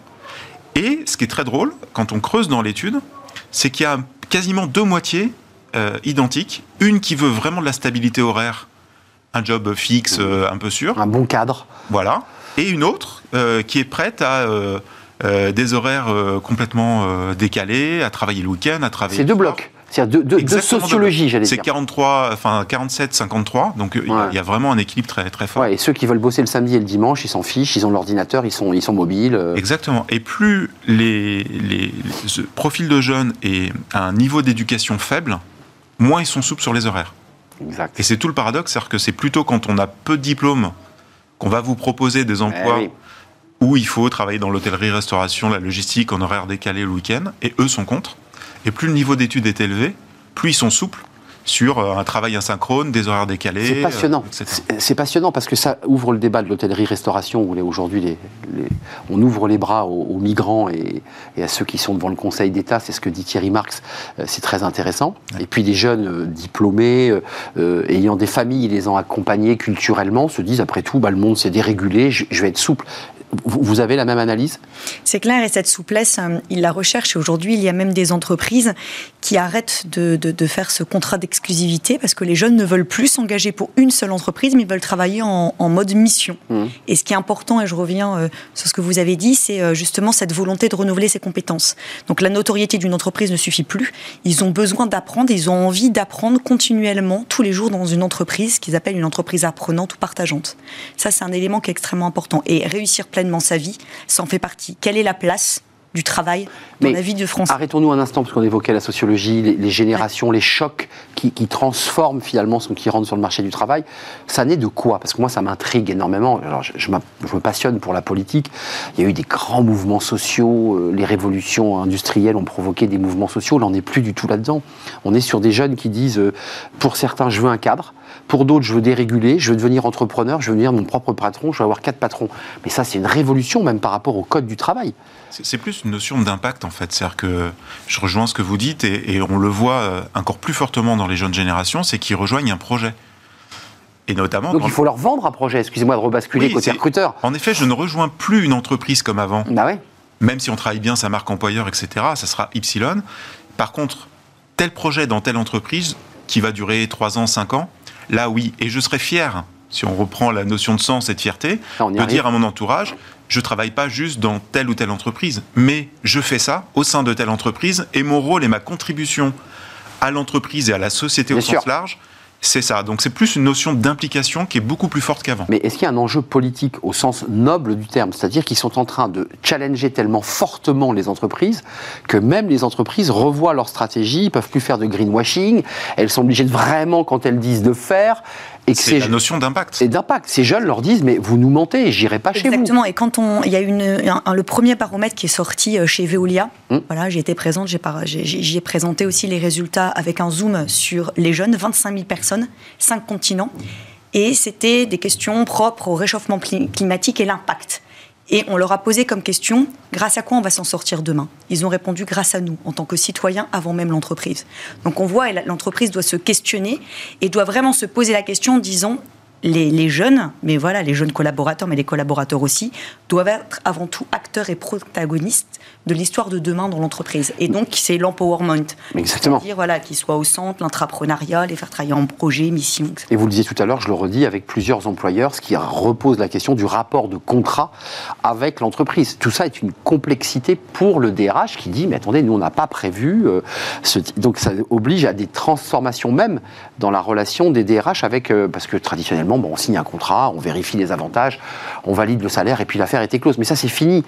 Et ce qui est très drôle, quand on creuse dans l'étude, c'est qu'il y a quasiment deux moitiés euh, identiques. Une qui veut vraiment de la stabilité horaire, un job fixe, euh, un peu sûr. Un bon cadre. Voilà. Et une autre qui est prête à... des horaires complètement décalés, à travailler le week-end, à travailler. C'est deux blocs. C'est-à-dire de, sociologie, j'allais dire. C'est 43, enfin 47, 53, donc il y a vraiment un équilibre très, très fort. et ceux qui veulent bosser le samedi et le dimanche, ils s'en fichent, ils ont l'ordinateur, ils sont, ils sont mobiles. Euh. Exactement. Et plus les, les, profils de jeunes et un niveau d'éducation faible, moins ils sont souples sur les horaires. Exact. Et c'est tout le paradoxe, c'est-à-dire que c'est plutôt quand on a peu de diplômes qu'on va vous proposer des emplois eh où il faut travailler dans l'hôtellerie-restauration, la logistique en horaire décalé le week-end, et eux sont contre. Et plus le niveau d'études est élevé, plus ils sont souples sur euh, un travail asynchrone, des horaires décalés. C'est passionnant. c'est passionnant parce que ça ouvre le débat de l'hôtellerie-restauration où aujourd'hui on ouvre les bras aux, migrants et, à ceux qui sont devant le Conseil d'État. C'est ce que dit Thierry Marx. c'est très intéressant. Et puis des jeunes diplômés, ayant des familles, les ont accompagnés culturellement, se disent après tout, bah, le monde s'est dérégulé, je vais être souple. Vous avez la même analyse? C'est clair, et cette souplesse, euh, il la recherche. Et aujourd'hui, il y a même des entreprises qui arrêtent de, faire ce contrat d'exclusivité parce que les jeunes ne veulent plus s'engager pour une seule entreprise, mais ils veulent travailler en, mode mission. Mmh. Et ce qui est important, et je reviens euh, sur ce que vous avez dit, c'est euh, justement cette volonté de renouveler ses compétences. Donc la notoriété d'une entreprise ne suffit plus. Ils ont besoin d'apprendre, ils ont envie d'apprendre continuellement, tous les jours, dans une entreprise qu'ils appellent une entreprise apprenante ou partageante. Ça, c'est un élément qui est extrêmement important. Et réussir pleinement sa vie, ça en fait partie. Quelle est la place du travail dans la vie de France? Arrêtons-nous un instant, parce qu'on évoquait la sociologie, les, générations, les chocs qui, transforment finalement son qui rentre sur le marché du travail. Ça naît de quoi? Parce que moi, ça m'intrigue énormément. Alors, je, je, me passionne pour la politique. Il y a eu des grands mouvements sociaux. Euh, les révolutions industrielles ont provoqué des mouvements sociaux. Là, on n'est plus du tout là-dedans. On est sur des jeunes qui disent, euh, pour certains, je veux un cadre. Pour d'autres, je veux déréguler, je veux devenir entrepreneur, je veux devenir mon propre patron, je veux avoir quatre patrons. Mais ça, c'est une révolution même par rapport au code du travail. C'est plus une notion d'impact en fait. C'est-à-dire que je rejoins ce que vous dites et, on le voit euh, encore plus fortement dans les jeunes générations, c'est qu'ils rejoignent un projet. Et notamment. Donc il faut leur vendre un projet, excusez-moi de rebasculer côté recruteur. En effet, je ne rejoins plus une entreprise comme avant. Bah ouais. Même si on travaille bien sa marque employeur, etc., ça sera Y. Par contre, tel projet dans telle entreprise qui va durer 3 ans, 5 ans, Là, oui. Et je serais fier, si on reprend la notion de sens et de fierté, de dire à mon entourage, je ne travaille pas juste dans telle ou telle entreprise, mais je fais ça au sein de telle entreprise et mon rôle et ma contribution à l'entreprise et à la société au sens large, c'est ça. Donc c'est plus une notion d'implication qui est beaucoup plus forte qu'avant. Mais est-ce qu'il y a un enjeu politique au sens noble du terme? C'est-à-dire qu'ils sont en train de challenger tellement fortement les entreprises que même les entreprises revoient leur stratégie, ils peuvent plus faire de greenwashing, elles sont obligées vraiment, quand elles disent de faire, c'est la notion d'impact. Et d'impact. Ces jeunes leur disent, mais vous nous mentez, j'irai pas chez vous. Exactement. Et quand on, il y a une, le premier baromètre qui est sorti euh, chez Veolia, hum. voilà, j'ai été présente, j'y ai, présenté aussi les résultats avec un zoom sur les jeunes, 25 000 personnes, 5 continents. Et c'était des questions propres au réchauffement climatique et l'impact. Et on leur a posé comme question, grâce à quoi on va s'en sortir demain? Ils ont répondu grâce à nous, en tant que citoyens, avant même l'entreprise. Donc on voit, l'entreprise doit se questionner et doit vraiment se poser la question, disons, les, jeunes, mais voilà, les jeunes collaborateurs, mais les collaborateurs aussi, doivent être avant tout acteurs et protagonistes de l'histoire de demain dans l'entreprise. Et donc, c'est l'empowerment. Exactement. C'est-à-dire, voilà, qu'ils soient au centre, l'entrepreneuriat, les faire travailler en projet, mission. Etc. Et vous le disiez tout à l'heure, je le redis, avec plusieurs employeurs, ce qui repose la question du rapport de contrat avec l'entreprise. Tout ça est une complexité pour le DRH qui dit, mais attendez, nous, on n'a pas prévu. Euh, ce... Donc, ça oblige à des transformations même dans la relation des DRH avec, euh, parce que traditionnellement, bon, on signe un contrat, on vérifie les avantages, on valide le salaire et puis l'affaire était close. Mais ça, c'est fini.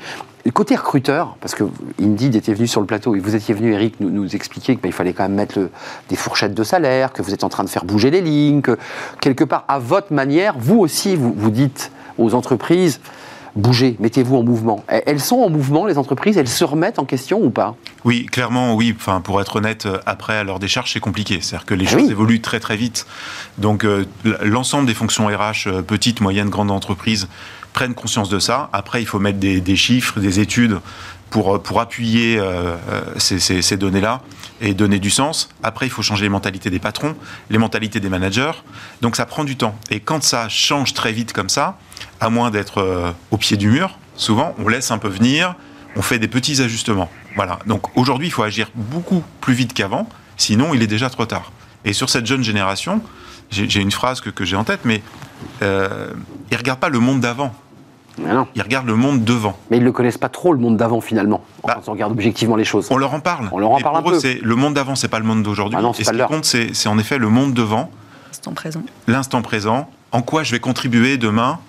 Côté recruteur, parce que Indeed était venu sur le plateau et vous étiez venu, Eric, nous, nous expliquer qu'il fallait quand même mettre des fourchettes de salaire, que vous êtes en train de faire bouger les lignes, que quelque part, à votre manière, vous aussi, vous, vous dites aux entreprises, bougez, mettez-vous en mouvement. Elles sont en mouvement, les entreprises, elles se remettent en question ou pas? Oui, clairement, oui. Enfin, pour être honnête, euh, après, à leur décharge, c'est compliqué. C'est-à-dire que les ah choses évoluent très très vite. Donc, euh, l'ensemble des fonctions RH, euh, petites, moyennes, grandes entreprises, prennent conscience de ça. Après, il faut mettre des, chiffres, des études pour, pour appuyer ces, ces données-là et donner du sens. Après, il faut changer les mentalités des patrons, les mentalités des managers. Donc, ça prend du temps. Et quand ça change très vite comme ça, à moins d'être euh, au pied du mur, souvent, on laisse un peu venir, on fait des petits ajustements. Voilà. Donc aujourd'hui, il faut agir beaucoup plus vite qu'avant, sinon il est déjà trop tard. Et sur cette jeune génération, j'ai une phrase que, j'ai en tête, mais euh, ils ne regardent pas le monde d'avant. Ils regardent le monde devant. Mais ils ne le connaissent pas trop, le monde d'avant, finalement, bah, quand on regarde objectivement les choses. On leur en parle. On leur en parle un peu. le monde d'avant, c'est pas le monde d'aujourd'hui. Ah et ce qui compte, c'est en effet le monde devant. L'instant présent. L'instant présent. En quoi je vais contribuer demain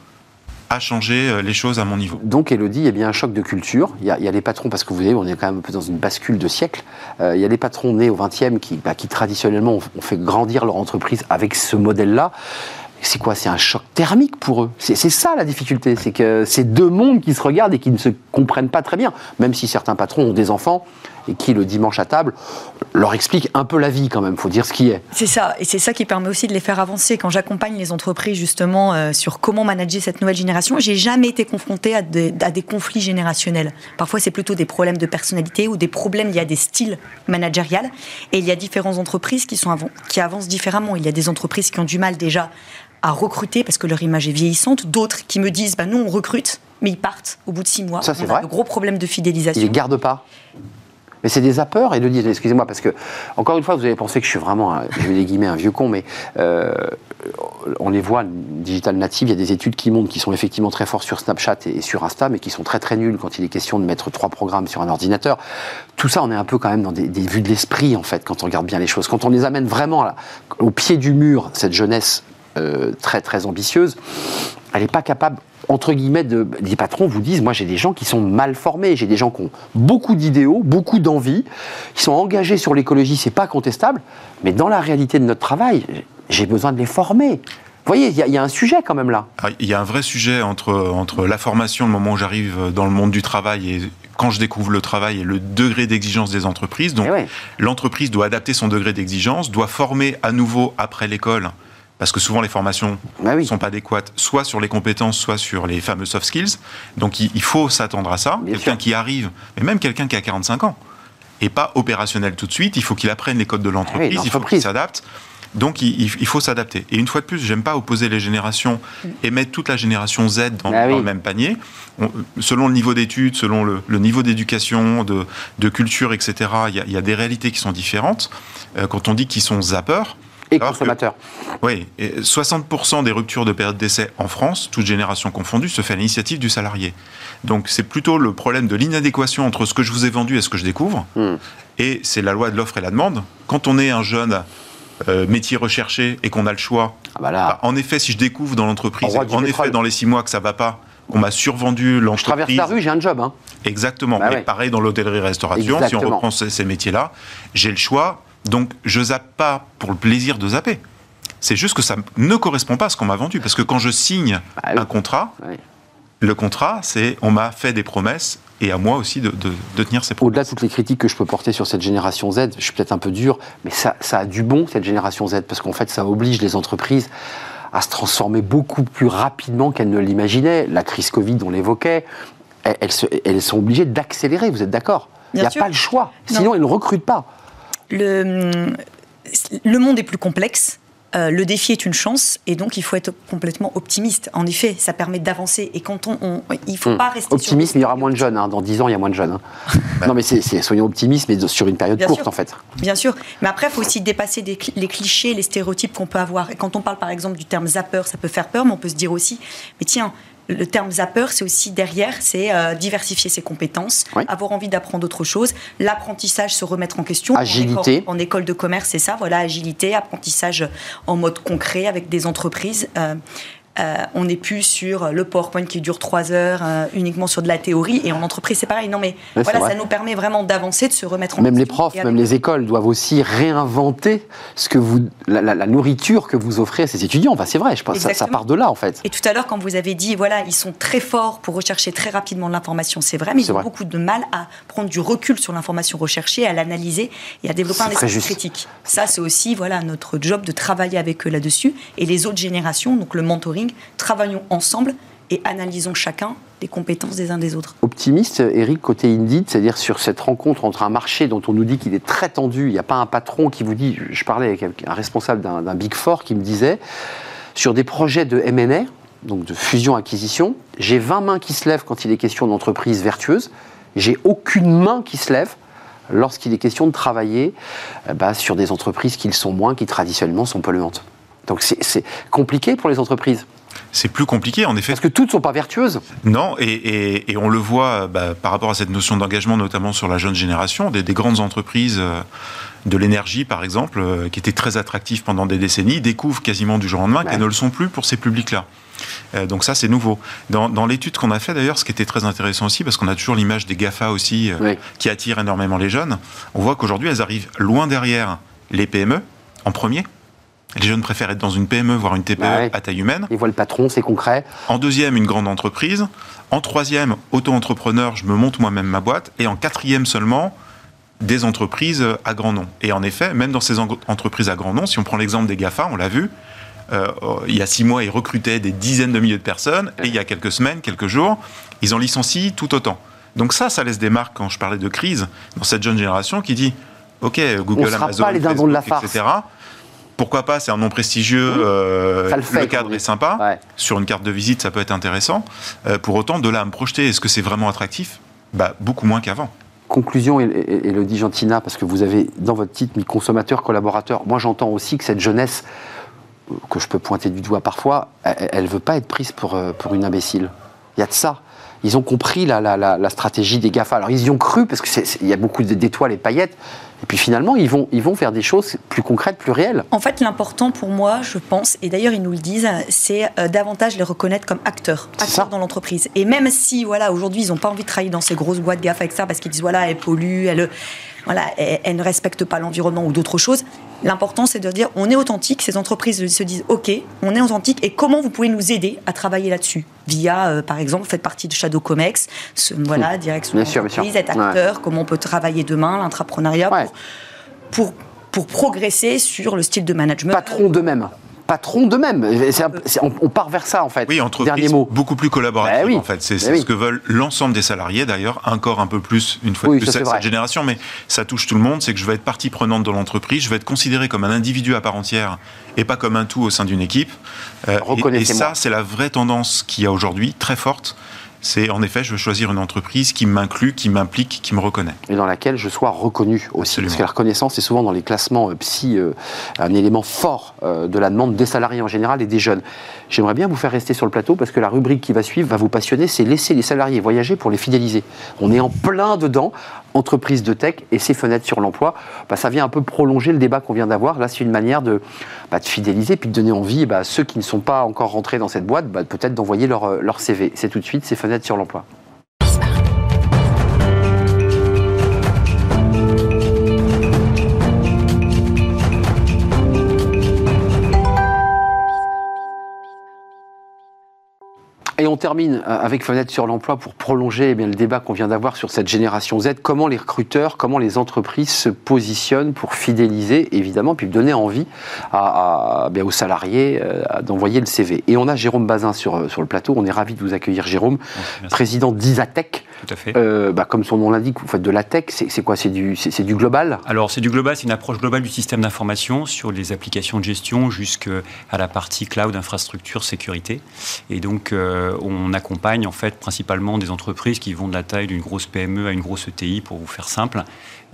à changer euh, les choses à mon niveau? Donc, Elodie, il y a bien un choc de culture. Il y a, les patrons, parce que vous voyez, on est quand même un peu dans une bascule de siècle. Euh, il y a les patrons nés au 20e qui, bah, qui traditionnellement ont, fait grandir leur entreprise avec ce modèle-là. C'est quoi? C'est un choc thermique pour eux. C'est ça la difficulté. C'est que c'est deux mondes qui se regardent et qui ne se comprennent pas très bien. Même si certains patrons ont des enfants et qui, le dimanche à table, leur explique un peu la vie quand même, faut dire ce qui est. C'est ça, et c'est ça qui permet aussi de les faire avancer. Quand j'accompagne les entreprises justement euh, sur comment manager cette nouvelle génération, j'ai jamais été confrontée à, à des, conflits générationnels. Parfois, c'est plutôt des problèmes de personnalité ou des problèmes liés à des styles managériels. Et il y a différentes entreprises qui, sont qui avancent différemment. Il y a des entreprises qui ont du mal déjà à recruter parce que leur image est vieillissante, d'autres qui me disent bah, nous on recrute, mais ils partent au bout de six mois. Ça, c'est vrai. de gros problèmes de fidélisation. Ils les gardent pas. Mais c'est des zappeurs, et de dire, excusez-moi, parce que, encore une fois, vous avez pensé que je suis vraiment, je vais les guillemets, un vieux con, mais euh, on les voit, digital native, il y a des études qui montrent qu'ils sont effectivement très forts sur Snapchat et sur Insta, mais qui sont très très nuls quand il est question de mettre trois programmes sur un ordinateur. Tout ça, on est un peu quand même dans des, vues de l'esprit, en fait, quand on regarde bien les choses. Quand on les amène vraiment au pied du mur, cette jeunesse euh, très très ambitieuse, elle n'est pas capable entre guillemets, de, des patrons vous disent, moi j'ai des gens qui sont mal formés, j'ai des gens qui ont beaucoup d'idéaux, beaucoup d'envie, qui sont engagés sur l'écologie, c'est pas contestable, mais dans la réalité de notre travail, j'ai besoin de les former. Vous voyez, il y, a un sujet quand même là. Ah, il y a un vrai sujet entre, entre la formation, le moment où j'arrive dans le monde du travail et quand je découvre le travail et le degré d'exigence des entreprises. Donc, eh l'entreprise doit adapter son degré d'exigence, doit former à nouveau après l'école parce que souvent les formations ne bah sont pas adéquates, soit sur les compétences, soit sur les fameux soft skills. Donc il, faut s'attendre à ça. Quelqu'un qui arrive, et même quelqu'un qui a 45 ans, et pas opérationnel tout de suite, il faut qu'il apprenne les codes de l'entreprise, il faut qu'il s'adapte. Donc il, faut s'adapter. Et une fois de plus, j'aime pas opposer les générations et mettre toute la génération Z dans, bah le même panier. selon le niveau d'études, selon le, niveau d'éducation, de, culture, etc., il y, a des réalités qui sont différentes. Euh, quand on dit qu'ils sont zappeurs, et consommateurs. oui, 60% des ruptures de période d'essai en France, toute génération confondue, se fait à l'initiative du salarié. Donc c'est plutôt le problème de l'inadéquation entre ce que je vous ai vendu et ce que je découvre. Hmm. Et c'est la loi de l'offre et la demande. Quand on est un jeune euh, métier recherché et qu'on a le choix, ah bah bah, en effet, si je découvre dans l'entreprise, en effet, dans les six mois que ça va pas, on m'a survendu l'entreprise. Je traverse la rue, j'ai un job. Hein. Exactement. Bah pareil dans l'hôtellerie-restauration, si on reprend ces métiers-là, j'ai le choix donc je zappe pas pour le plaisir de zapper. C'est juste que ça ne correspond pas à ce qu'on m'a vendu. Parce que quand je signe ah un contrat, le contrat, c'est on m'a fait des promesses et à moi aussi de, tenir ces promesses. Au-delà de toutes les critiques que je peux porter sur cette génération Z, je suis peut-être un peu dur, mais ça, a du bon, cette génération Z, parce qu'en fait, ça oblige les entreprises à se transformer beaucoup plus rapidement qu'elles ne l'imaginaient. La crise Covid, on l'évoquait, elles, sont obligées d'accélérer, vous êtes d'accord? Il n'y a pas le choix, sinon elles ne recrutent pas le, le monde est plus complexe. Euh, le défi est une chance et donc il faut être complètement optimiste. En effet, ça permet d'avancer et quand on, il faut hmm. pas rester optimiste. il y aura moins de jeunes. Hein. Dans 10 ans, il y a moins de jeunes. Hein. non, mais c'est soyons optimistes, mais sur une période courte en fait. Bien sûr, mais après, il faut aussi dépasser les clichés, les stéréotypes qu'on peut avoir. Et quand on parle par exemple du terme zapper, ça peut faire peur, mais on peut se dire aussi, mais tiens, le terme zapper, c'est aussi derrière, c'est euh, diversifier ses compétences, avoir envie d'apprendre autre chose, l'apprentissage, se remettre en question. Agilité. En, école de commerce, c'est ça, voilà, agilité, apprentissage en mode concret avec des entreprises. Euh, euh, on n'est plus sur le PowerPoint qui dure trois heures, euh, uniquement sur de la théorie. Et en entreprise, c'est pareil. Non, mais voilà, ça nous permet vraiment d'avancer, de se remettre en Même les profs, même les écoles doivent aussi réinventer ce que vous, la, nourriture que vous offrez à ces étudiants. Enfin, c'est vrai, je pense ça, ça, part de là, en fait. Et tout à l'heure, quand vous avez dit, voilà, ils sont très forts pour rechercher très rapidement l'information, c'est vrai, mais ils ont beaucoup de mal à prendre du recul sur l'information recherchée, à l'analyser et à développer un esprit critique. Ça, c'est aussi, voilà, notre job de travailler avec eux là-dessus. Et les autres générations, donc le mentoring, travaillons ensemble et analysons chacun les compétences des uns des autres. Optimiste, Eric, côté Indeed, c'est-à-dire sur cette rencontre entre un marché dont on nous dit qu'il est très tendu, il n'y a pas un patron qui vous dit, je parlais avec un responsable d'un Big Four qui me disait, sur des projets de M&A, donc de fusion-acquisition, j'ai 20 mains qui se lèvent quand il est question d'entreprise vertueuse, j'ai aucune main qui se lève lorsqu'il est question de travailler euh, bah, sur des entreprises qui le sont moins, qui traditionnellement sont polluantes. Donc c'est compliqué pour les entreprises. C'est plus compliqué, en effet. Parce que toutes ne sont pas vertueuses. Non, et, on le voit bah, par rapport à cette notion d'engagement, notamment sur la jeune génération, des, grandes entreprises euh, de l'énergie, par exemple, euh, qui étaient très attractives pendant des décennies, découvrent quasiment du jour au lendemain qu'elles ne le sont plus pour ces publics-là. Euh, donc ça, c'est nouveau. Dans, l'étude qu'on a fait, d'ailleurs, ce qui était très intéressant aussi, parce qu'on a toujours l'image des GAFA aussi, qui attirent énormément les jeunes, on voit qu'aujourd'hui, elles arrivent loin derrière les PME, en premier, les jeunes préfèrent être dans une PME, voire une TPE bah à taille humaine. Ils voient le patron, c'est concret. En deuxième, une grande entreprise. En troisième, auto-entrepreneur, je me monte moi-même ma boîte. Et en quatrième seulement, des entreprises à grand nom. Et en effet, même dans ces entreprises à grand nom, si on prend l'exemple des GAFA, on l'a vu, euh, il y a six mois, ils recrutaient des dizaines de milliers de personnes, et il y a quelques semaines, quelques jours, ils en licencient tout autant. Donc ça, ça laisse des marques, quand je parlais de crise, dans cette jeune génération qui dit, OK, Google, Amazon, Facebook, de la etc., pourquoi pas, c'est un nom prestigieux, euh, le, cadre est sympa, sur une carte de visite, ça peut être intéressant. Euh, pour autant, de là à me projeter, est-ce que c'est vraiment attractif? Bah, Beaucoup moins qu'avant. Conclusion, et, dit Gentina, parce que vous avez dans votre titre mis consommateur, collaborateur. Moi, j'entends aussi que cette jeunesse, euh, que je peux pointer du doigt parfois, elle ne veut pas être prise pour, pour une imbécile. Il y a de ça ils ont compris la, la, stratégie des GAFA. Alors ils y ont cru parce qu'il y a beaucoup d'étoiles et paillettes, et puis finalement, ils vont, ils vont faire des choses plus concrètes, plus réelles. En fait, l'important pour moi, je pense, et d'ailleurs ils nous le disent, c'est euh, davantage les reconnaître comme acteurs, acteurs dans l'entreprise. Et même si, voilà, aujourd'hui, ils n'ont pas envie de travailler dans ces grosses boîtes GAFA avec ça, parce qu'ils disent, voilà, elles polluent, elles voilà, elles, ne respectent pas l'environnement ou d'autres choses. L'important, c'est de dire on est authentique. Ces entreprises se disent OK, on est authentique et comment vous pouvez nous aider à travailler là-dessus Via, euh, par exemple, vous faites partie de Shadow Comex, voilà, direction d'entreprise, être acteur, comment on peut travailler demain, l'entrepreneuriat, pour, pour, progresser sur le style de management. Patron de même patrons d'eux-mêmes. On, part vers ça, en fait. Oui, entreprise beaucoup plus collaborative, ben en fait. C'est ben ce que veulent l'ensemble des salariés, d'ailleurs, encore un peu plus, une fois de plus, cette, génération, mais ça touche tout le monde, c'est que je vais être partie prenante dans l'entreprise, je vais être considéré comme un individu à part entière et pas comme un tout au sein d'une équipe. Euh, et, et ça, c'est la vraie tendance qu'il y a aujourd'hui, très forte c'est en effet, je veux choisir une entreprise qui m'inclut, qui m'implique, qui me reconnaît. Et dans laquelle je sois reconnu aussi. Parce que la reconnaissance est souvent dans les classements euh, psy euh, un élément fort euh, de la demande des salariés en général et des jeunes. J'aimerais bien vous faire rester sur le plateau parce que la rubrique qui va suivre va vous passionner, c'est laisser les salariés voyager pour les fidéliser. On est en plein dedans, entreprise de tech et ses fenêtres sur l'emploi. Bah, ça vient un peu prolonger le débat qu'on vient d'avoir. Là, c'est une manière de, bah, fidéliser puis de donner envie bah, à ceux qui ne sont pas encore rentrés dans cette boîte, bah, peut-être d'envoyer leur, leur CV. C'est tout de suite ces fenêtres sur l'emploi. Et on termine euh, avec Fenêtre sur l'emploi pour prolonger eh bien, le débat qu'on vient d'avoir sur cette génération Z. Comment les recruteurs, comment les entreprises se positionnent pour fidéliser, évidemment, puis donner envie à, aux salariés euh, d'envoyer le CV. Et on a Jérôme Bazin sur, euh, sur le plateau. On est ravi de vous accueillir, Jérôme, président d'Isatech. Tout à fait. Bah, comme son nom l'indique, vous faites de la tech. C'est quoi? C'est du, du global? Alors, c'est du global. C'est une approche globale du système d'information sur les applications de gestion jusqu'à la partie cloud, infrastructure, sécurité. Et donc, euh, on accompagne en fait principalement des entreprises qui vont de la taille d'une grosse PME à une grosse ETI, pour vous faire simple.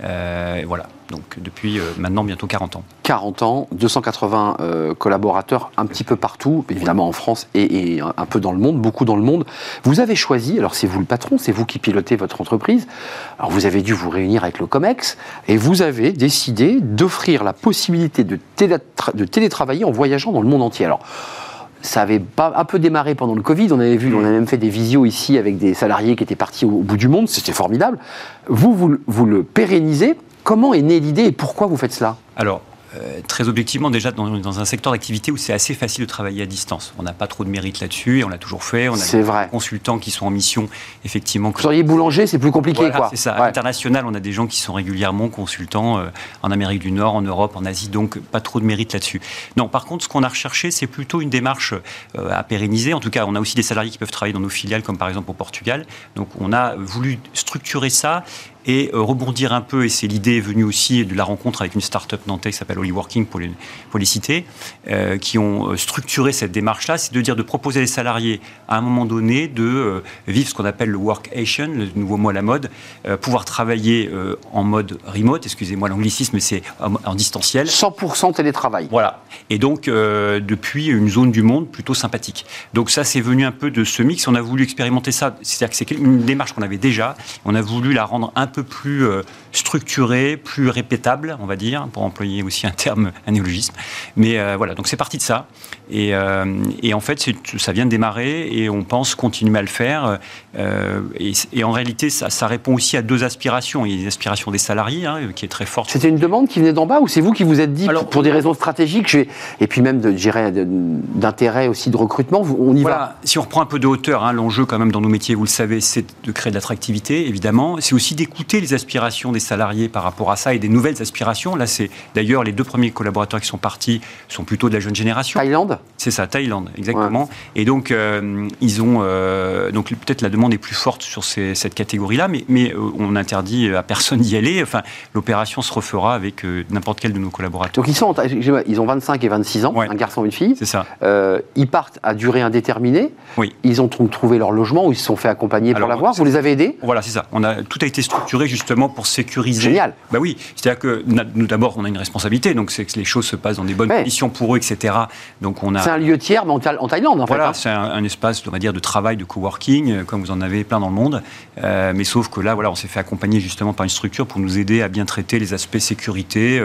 Euh, voilà, donc depuis euh, maintenant bientôt 40 ans. 40 ans, 280 collaborateurs un petit peu partout, évidemment en France et, un peu dans le monde, beaucoup dans le monde. Vous avez choisi, alors c'est vous le patron, c'est vous qui pilotez votre entreprise, alors vous avez dû vous réunir avec le COMEX et vous avez décidé d'offrir la possibilité de, télétravailler en voyageant dans le monde entier. Alors, ça avait un peu démarré pendant le Covid. On avait vu, on a même fait des visios ici avec des salariés qui étaient partis au, bout du monde. C'était formidable. Vous, vous, le pérennisez. Comment est née l'idée et pourquoi vous faites cela Alors, euh, très objectivement, déjà dans, dans un secteur d'activité où c'est assez facile de travailler à distance. On n'a pas trop de mérite là-dessus et on l'a toujours fait. On a des vrai. consultants qui sont en mission, effectivement. Vous seriez boulanger, c'est plus compliqué, quoi. C'est ça. À l'international, on a des gens qui sont régulièrement consultants euh, en Amérique du Nord, en Europe, en Asie, donc pas trop de mérite là-dessus. Non, par contre, ce qu'on a recherché, c'est plutôt une démarche euh, à pérenniser. En tout cas, on a aussi des salariés qui peuvent travailler dans nos filiales, comme par exemple au Portugal. Donc, on a voulu structurer ça et euh, rebondir un peu, et c'est l'idée venue aussi de la rencontre avec une start-up nantaise qui s'appelle Working pour les, pour les citer, euh, qui ont euh, structuré cette démarche-là, c'est de dire de proposer à des salariés, à un moment donné, de vivre ce qu'on appelle le workation, le nouveau mot à la mode, pouvoir travailler en mode remote, excusez-moi l'anglicisme, c'est en, distanciel. 100% télétravail. Voilà. Et donc, depuis une zone du monde plutôt sympathique. Donc ça, c'est venu un peu de ce mix, on a voulu expérimenter ça, c'est-à-dire que c'est une démarche qu'on avait déjà, on a voulu la rendre un peu plus euh, structuré, plus répétable, on va dire, pour employer aussi un terme, un néologisme. Mais euh, voilà, donc c'est parti de ça. Et, euh, et en fait, ça vient de démarrer et on pense continuer à le faire. Et, en réalité, ça, ça, répond aussi à deux aspirations. Il y a l'aspiration aspirations des salariés, hein, qui est très forte. C'était une demande qui venait d'en bas ou c'est vous qui vous êtes dit, Alors, pour des raisons stratégiques, je vais, et puis même d'intérêt aussi de recrutement, on y va Si on reprend un peu de hauteur, hein, l'enjeu quand même dans nos métiers, vous le savez, c'est de créer de l'attractivité, évidemment. C'est aussi des coûts écouter les aspirations des salariés par rapport à ça et des nouvelles aspirations. Là, c'est d'ailleurs les deux premiers collaborateurs qui sont partis sont plutôt de la jeune génération. Thaïlande? C'est ça, Thaïlande, exactement. Et donc, euh, ils ont. Euh, donc, peut-être la demande est plus forte sur cette catégorie-là, mais, mais on interdit à personne d'y aller. Enfin, l'opération se refera avec n'importe quel de nos collaborateurs. Donc, ils, sont, ils ont 25 et 26 ans, un garçon et une fille. C'est ça. ils partent à durée indéterminée. Oui. Ils ont trouvé leur logement ou ils se sont fait accompagner pour l'avoir. Vous les avez aidés? Voilà, c'est ça. On a, tout a été structuré justement pour sécuriser. Génial. Bah oui, c'est-à-dire que nous d'abord on a une responsabilité, donc c'est que les choses se passent dans des bonnes conditions pour eux, etc. Donc on a. C'est un lieu tiers, mais en, Thaïlande. En voilà, hein. c'est un, espace, on va dire, de travail, de coworking, euh, comme vous en avez plein dans le monde. Euh, mais sauf que là, voilà, on s'est fait accompagner justement par une structure pour nous aider à bien traiter les aspects sécurité,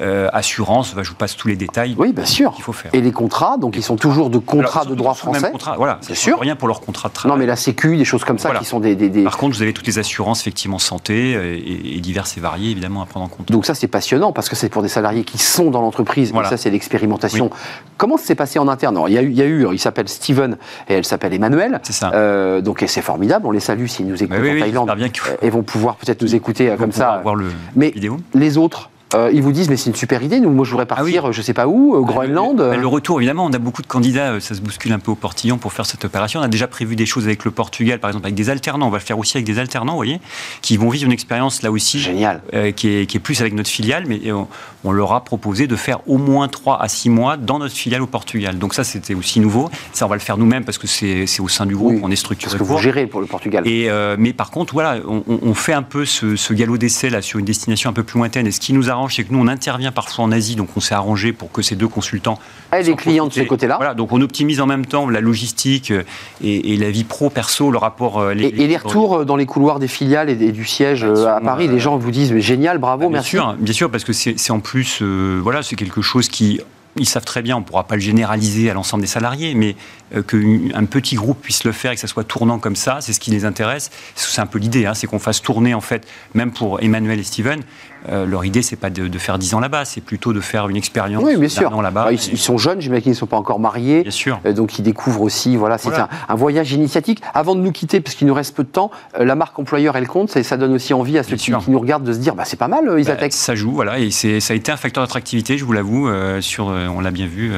euh, assurance. je vous passe tous les détails. Oui, bien sûr. Il faut faire. Et les contrats, donc ils sont toujours de contrats de droit français. voilà, c'est sûr. Rien pour leur contrat de travail. Non, mais la Sécu, des choses comme ça qui sont des, Par contre, vous avez toutes les assurances effectivement santé et, diverses et variées évidemment à prendre en compte. Donc ça c'est passionnant parce que c'est pour des salariés qui sont dans l'entreprise. Et ça c'est l'expérimentation. Comment ça s'est passé en interne? Il y, a eu, il y a eu, il s'appelle Steven et elle s'appelle Emmanuel. C'est ça. Euh, donc c'est formidable. On les salue s'ils nous écoutent en Thaïlande. Bien et vont pouvoir peut-être nous écouter euh, comme ça. Voir le mais vidéo. les autres euh, ils vous disent, mais c'est une super idée, nous, moi je voudrais ah partir, je sais pas où, au ah, Groenland. Le, le, retour, évidemment, on a beaucoup de candidats, euh, ça se bouscule un peu au portillon pour faire cette opération. On a déjà prévu des choses avec le Portugal, par exemple, avec des alternants. On va le faire aussi avec des alternants, vous voyez, qui vont vivre une expérience là aussi. Génial. Euh, qui, est, qui, est, plus avec notre filiale, mais on, leur a proposé de faire au moins 3 à 6 mois dans notre filiale au Portugal. Donc ça, c'était aussi nouveau. Ça, on va le faire nous-mêmes parce que c'est au sein du groupe, on est structuré. Parce que vous gérez pour le Portugal. Et, mais par contre, voilà, on, on fait un peu ce, ce galop d'essai là sur une destination un peu plus lointaine. Et ce qui nous arrange, c'est que nous, on intervient vient parfois en Asie, donc on s'est arrangé pour que ces deux consultants. Et les clients de ce côté-là. Voilà, donc on optimise en même temps la logistique euh, et, la vie pro-perso, le rapport. Euh, les, et, les retours euh, dans les couloirs des filiales et, du siège à Paris, les gens vous disent mais génial, bravo, bah, bien merci. Sûr, bien sûr, parce que c'est en plus, voilà, c'est quelque chose qui ils savent très bien, on ne pourra pas le généraliser à l'ensemble des salariés, mais qu'un petit groupe puisse le faire et que ça soit tournant comme ça, c'est ce qui les intéresse. C'est un peu l'idée, hein, c'est qu'on fasse tourner, en fait, même pour Emmanuel et Steven, euh, leur idée, c'est pas de, faire 10 ans là-bas, c'est plutôt de faire une expérience oui, bien sûr. là-bas. Bah, ils, sont jeunes, j'imagine qu'ils ne sont pas encore mariés. Bien sûr. Euh, donc ils découvrent aussi, voilà, c'est un, voyage initiatique. Avant de nous quitter, parce qu'il nous reste peu de temps, euh, la marque employeur, elle compte, ça, ça donne aussi envie à ceux qui, nous regardent de se dire, bah, c'est pas mal, Isatec. Bah, ça joue, voilà, et ça a été un facteur d'attractivité, je vous l'avoue, sur, on l'a bien vu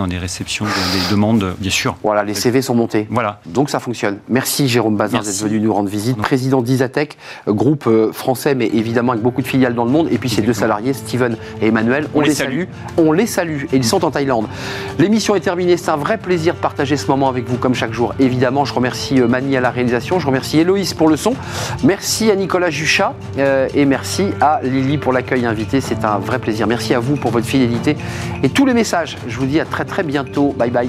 dans des réceptions, des demandes, bien sûr. Voilà, les CV sont montés. Voilà. Donc ça fonctionne. Merci Jérôme Bazin d'être venu nous rendre visite, président d'Isatec, groupe français, mais évidemment avec beaucoup de filiales dans le monde, et puis ces deux salariés Steven et Emmanuel. On, les, salue. On les salue. Et ils sont en Thaïlande. L'émission est terminée. C'est un vrai plaisir de partager ce moment avec vous, comme chaque jour. Évidemment, je remercie euh, Mani à la réalisation. Je remercie Héloïse pour le son. Merci à Nicolas Juchat. Euh, et merci à Lily pour l'accueil invité. C'est un vrai plaisir. Merci à vous pour votre fidélité et tous les messages. Je vous dis à très très bientôt. Bye bye.